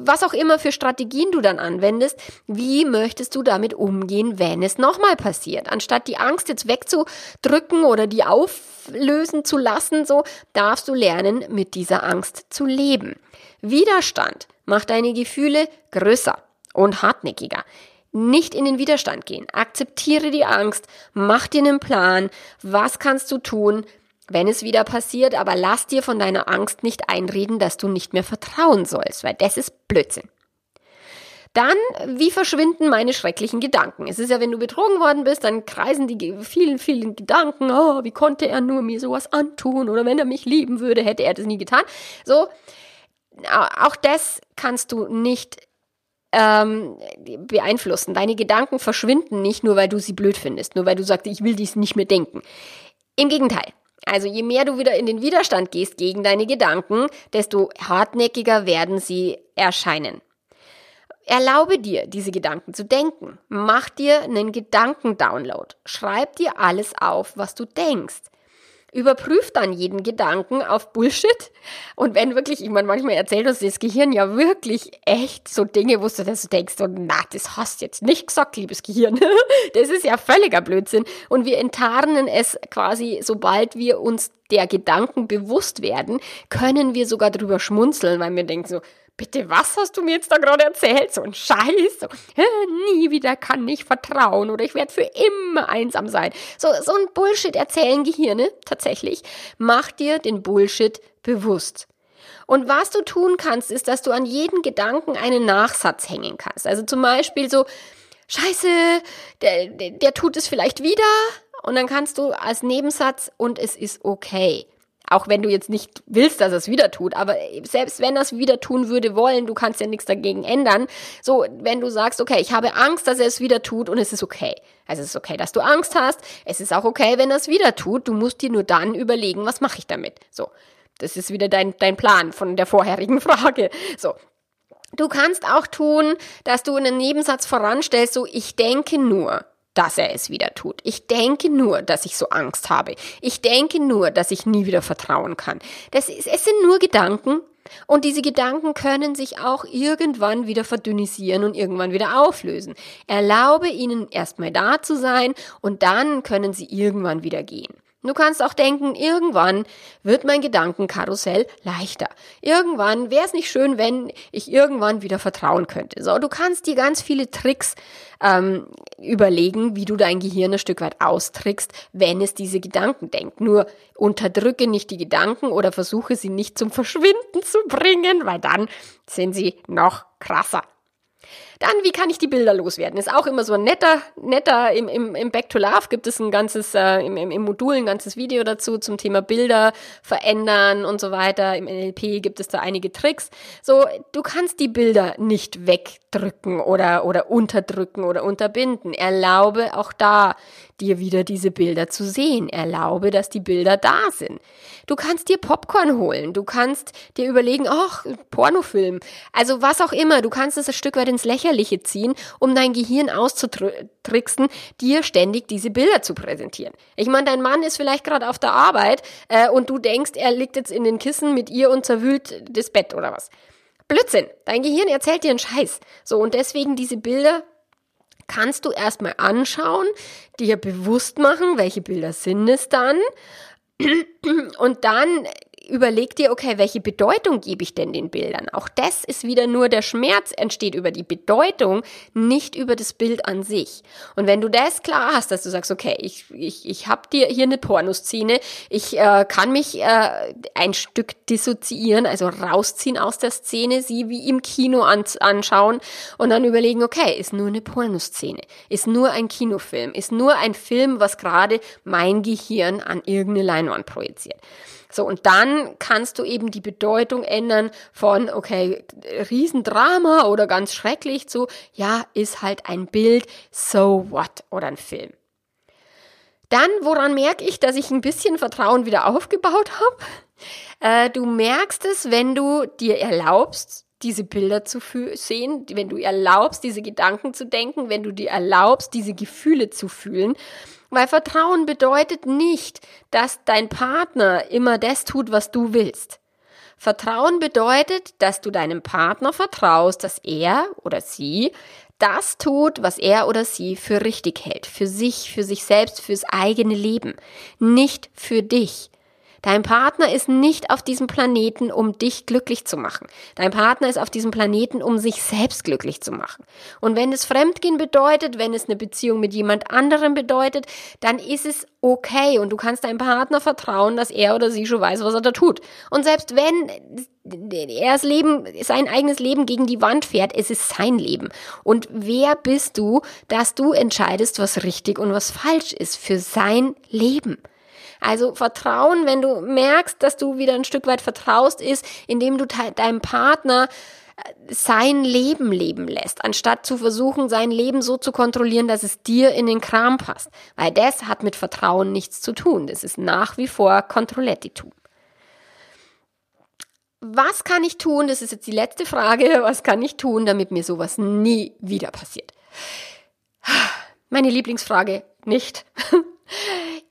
was auch immer für Strategien du dann anwendest. Wie möchtest du damit umgehen, wenn es nochmal passiert? Anstatt die Angst jetzt wegzudrücken oder die auflösen zu lassen, so darfst du lernen, mit dieser Angst zu leben. Widerstand macht deine Gefühle größer und hartnäckiger nicht in den Widerstand gehen. Akzeptiere die Angst, mach dir einen Plan, was kannst du tun, wenn es wieder passiert, aber lass dir von deiner Angst nicht einreden, dass du nicht mehr vertrauen sollst, weil das ist Blödsinn. Dann, wie verschwinden meine schrecklichen Gedanken? Es ist ja, wenn du betrogen worden bist, dann kreisen die vielen, vielen Gedanken, oh, wie konnte er nur mir sowas antun? Oder wenn er mich lieben würde, hätte er das nie getan. So, auch das kannst du nicht ähm, beeinflussen. Deine Gedanken verschwinden nicht nur, weil du sie blöd findest, nur weil du sagst, ich will dies nicht mehr denken. Im Gegenteil. Also je mehr du wieder in den Widerstand gehst gegen deine Gedanken, desto hartnäckiger werden sie erscheinen. Erlaube dir, diese Gedanken zu denken. Mach dir einen Gedankendownload. Schreib dir alles auf, was du denkst. Überprüf dann jeden Gedanken auf Bullshit. Und wenn wirklich, ich meine, manchmal erzählt uns das Gehirn ja wirklich echt so Dinge, wo du das denkst, so, na, das hast du jetzt nicht gesagt, liebes Gehirn. das ist ja völliger Blödsinn. Und wir enttarnen es quasi, sobald wir uns der Gedanken bewusst werden, können wir sogar drüber schmunzeln, weil wir denken so, bitte, was hast du mir jetzt da gerade erzählt? So ein Scheiß. So, nie wieder kann ich vertrauen oder ich werde für immer einsam sein. So, so ein Bullshit erzählen Gehirne tatsächlich. Mach dir den Bullshit bewusst. Und was du tun kannst, ist, dass du an jeden Gedanken einen Nachsatz hängen kannst. Also zum Beispiel so, Scheiße, der, der, der tut es vielleicht wieder. Und dann kannst du als Nebensatz, und es ist okay. Auch wenn du jetzt nicht willst, dass er es wieder tut, aber selbst wenn er es wieder tun würde wollen, du kannst ja nichts dagegen ändern. So, wenn du sagst, okay, ich habe Angst, dass er es wieder tut und es ist okay. Also es ist okay, dass du Angst hast. Es ist auch okay, wenn er es wieder tut. Du musst dir nur dann überlegen, was mache ich damit. So. Das ist wieder dein, dein Plan von der vorherigen Frage. So. Du kannst auch tun, dass du einen Nebensatz voranstellst, so ich denke nur dass er es wieder tut. Ich denke nur, dass ich so Angst habe. Ich denke nur, dass ich nie wieder vertrauen kann. Das ist, es sind nur Gedanken und diese Gedanken können sich auch irgendwann wieder verdünnisieren und irgendwann wieder auflösen. Erlaube ihnen erstmal da zu sein und dann können sie irgendwann wieder gehen. Du kannst auch denken, irgendwann wird mein Gedankenkarussell leichter. Irgendwann wäre es nicht schön, wenn ich irgendwann wieder vertrauen könnte. So, du kannst dir ganz viele Tricks ähm, überlegen, wie du dein Gehirn ein Stück weit austrickst, wenn es diese Gedanken denkt. Nur unterdrücke nicht die Gedanken oder versuche sie nicht zum Verschwinden zu bringen, weil dann sind sie noch krasser. Dann, wie kann ich die Bilder loswerden? Ist auch immer so ein netter, netter, im, im, im Back to Love gibt es ein ganzes, äh, im, im, im Modul ein ganzes Video dazu zum Thema Bilder verändern und so weiter. Im NLP gibt es da einige Tricks. So, du kannst die Bilder nicht wegdrücken oder, oder unterdrücken oder unterbinden. Erlaube auch da dir wieder diese Bilder zu sehen. Erlaube, dass die Bilder da sind. Du kannst dir Popcorn holen. Du kannst dir überlegen, ach, Pornofilm. Also was auch immer. Du kannst es ein Stück weit ins Lächerliche ziehen, um dein Gehirn auszutricksen, dir ständig diese Bilder zu präsentieren. Ich meine, dein Mann ist vielleicht gerade auf der Arbeit äh, und du denkst, er liegt jetzt in den Kissen mit ihr und zerwühlt das Bett oder was. Blödsinn. Dein Gehirn erzählt dir einen Scheiß. So, und deswegen diese Bilder kannst du erstmal anschauen, dir bewusst machen, welche Bilder sind es dann und dann überleg dir, okay, welche Bedeutung gebe ich denn den Bildern? Auch das ist wieder nur der Schmerz entsteht über die Bedeutung, nicht über das Bild an sich. Und wenn du das klar hast, dass du sagst, okay, ich, ich, ich habe dir hier eine Pornoszene, ich äh, kann mich äh, ein Stück dissoziieren, also rausziehen aus der Szene, sie wie im Kino an, anschauen und dann überlegen, okay, ist nur eine Pornoszene, ist nur ein Kinofilm, ist nur ein Film, was gerade mein Gehirn an irgendeine Leinwand projiziert. So, und dann kannst du eben die Bedeutung ändern von, okay, Riesendrama oder ganz schrecklich zu, ja, ist halt ein Bild, so what, oder ein Film. Dann, woran merke ich, dass ich ein bisschen Vertrauen wieder aufgebaut habe? Äh, du merkst es, wenn du dir erlaubst, diese Bilder zu sehen, wenn du erlaubst, diese Gedanken zu denken, wenn du dir erlaubst, diese Gefühle zu fühlen weil Vertrauen bedeutet nicht, dass dein Partner immer das tut, was du willst. Vertrauen bedeutet, dass du deinem Partner vertraust, dass er oder sie das tut, was er oder sie für richtig hält, für sich, für sich selbst, fürs eigene Leben, nicht für dich. Dein Partner ist nicht auf diesem Planeten, um dich glücklich zu machen. Dein Partner ist auf diesem Planeten, um sich selbst glücklich zu machen. Und wenn es Fremdgehen bedeutet, wenn es eine Beziehung mit jemand anderem bedeutet, dann ist es okay und du kannst deinem Partner vertrauen, dass er oder sie schon weiß, was er da tut. Und selbst wenn er das Leben, sein eigenes Leben gegen die Wand fährt, es ist sein Leben. Und wer bist du, dass du entscheidest, was richtig und was falsch ist für sein Leben? Also Vertrauen, wenn du merkst, dass du wieder ein Stück weit vertraust, ist, indem du deinem Partner sein Leben leben lässt, anstatt zu versuchen, sein Leben so zu kontrollieren, dass es dir in den Kram passt. Weil das hat mit Vertrauen nichts zu tun. Das ist nach wie vor Controletti-Tum. Was kann ich tun? Das ist jetzt die letzte Frage. Was kann ich tun, damit mir sowas nie wieder passiert? Meine Lieblingsfrage, nicht.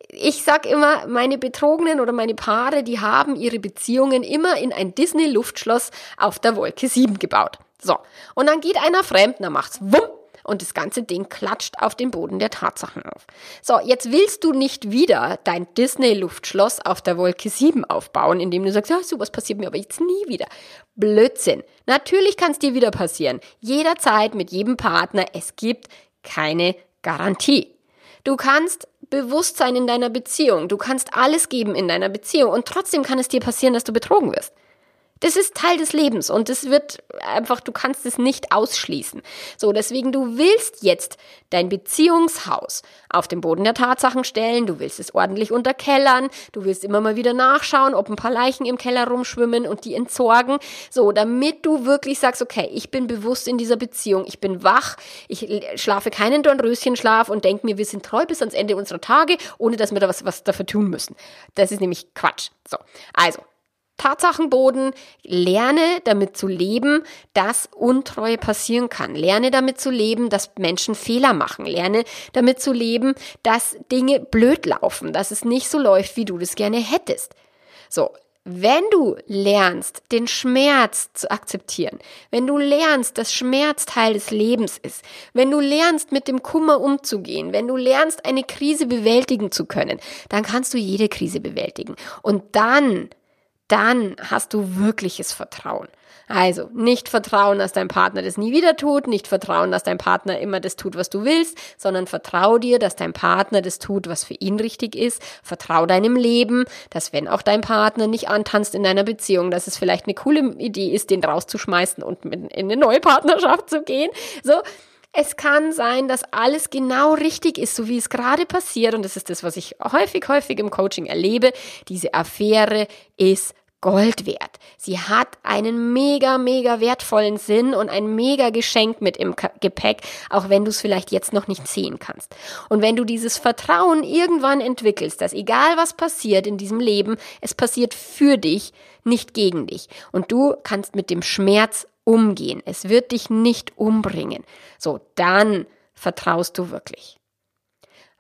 Ich sag immer, meine Betrogenen oder meine Paare, die haben ihre Beziehungen immer in ein Disney-Luftschloss auf der Wolke 7 gebaut. So. Und dann geht einer fremd, dann macht's wumm und das ganze Ding klatscht auf den Boden der Tatsachen auf. So, jetzt willst du nicht wieder dein Disney-Luftschloss auf der Wolke 7 aufbauen, indem du sagst, ja, sowas passiert mir aber jetzt nie wieder. Blödsinn. Natürlich kann es dir wieder passieren. Jederzeit mit jedem Partner. Es gibt keine Garantie. Du kannst Bewusstsein in deiner Beziehung. Du kannst alles geben in deiner Beziehung und trotzdem kann es dir passieren, dass du betrogen wirst. Das ist Teil des Lebens und es wird einfach, du kannst es nicht ausschließen. So, deswegen, du willst jetzt dein Beziehungshaus auf den Boden der Tatsachen stellen, du willst es ordentlich unterkellern, du willst immer mal wieder nachschauen, ob ein paar Leichen im Keller rumschwimmen und die entsorgen. So, damit du wirklich sagst, okay, ich bin bewusst in dieser Beziehung, ich bin wach, ich schlafe keinen Dornröschenschlaf und denke mir, wir sind treu bis ans Ende unserer Tage, ohne dass wir da was, was dafür tun müssen. Das ist nämlich Quatsch. So, also, Tatsachenboden, lerne damit zu leben, dass Untreue passieren kann. Lerne damit zu leben, dass Menschen Fehler machen. Lerne damit zu leben, dass Dinge blöd laufen, dass es nicht so läuft, wie du das gerne hättest. So. Wenn du lernst, den Schmerz zu akzeptieren, wenn du lernst, dass Schmerz Teil des Lebens ist, wenn du lernst, mit dem Kummer umzugehen, wenn du lernst, eine Krise bewältigen zu können, dann kannst du jede Krise bewältigen. Und dann dann hast du wirkliches Vertrauen. Also nicht Vertrauen, dass dein Partner das nie wieder tut, nicht Vertrauen, dass dein Partner immer das tut, was du willst, sondern vertrau dir, dass dein Partner das tut, was für ihn richtig ist. Vertrau deinem Leben, dass wenn auch dein Partner nicht antanzt in deiner Beziehung, dass es vielleicht eine coole Idee ist, den rauszuschmeißen und in eine neue Partnerschaft zu gehen. So, es kann sein, dass alles genau richtig ist, so wie es gerade passiert. Und das ist das, was ich häufig, häufig im Coaching erlebe. Diese Affäre ist Gold wert. Sie hat einen mega, mega wertvollen Sinn und ein mega Geschenk mit im Gepäck, auch wenn du es vielleicht jetzt noch nicht sehen kannst. Und wenn du dieses Vertrauen irgendwann entwickelst, dass egal was passiert in diesem Leben, es passiert für dich, nicht gegen dich. Und du kannst mit dem Schmerz umgehen. Es wird dich nicht umbringen. So, dann vertraust du wirklich.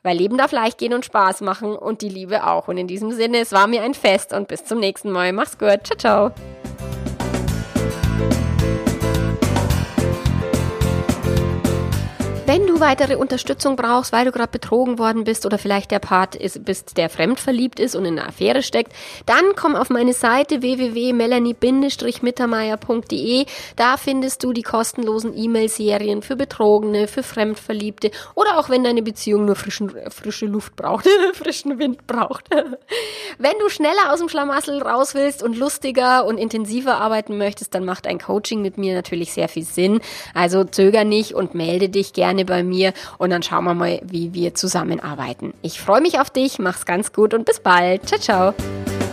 Weil Leben darf leicht gehen und Spaß machen und die Liebe auch. Und in diesem Sinne, es war mir ein Fest und bis zum nächsten Mal. Mach's gut. Ciao, ciao. Weitere Unterstützung brauchst, weil du gerade betrogen worden bist oder vielleicht der Part ist, bist, der fremdverliebt ist und in einer Affäre steckt, dann komm auf meine Seite www.melanie-mittermeier.de. Da findest du die kostenlosen E-Mail-Serien für Betrogene, für Fremdverliebte oder auch wenn deine Beziehung nur frischen, frische Luft braucht, frischen Wind braucht. wenn du schneller aus dem Schlamassel raus willst und lustiger und intensiver arbeiten möchtest, dann macht ein Coaching mit mir natürlich sehr viel Sinn. Also zöger nicht und melde dich gerne bei mir und dann schauen wir mal, wie wir zusammenarbeiten. Ich freue mich auf dich, mach's ganz gut und bis bald. Ciao, ciao.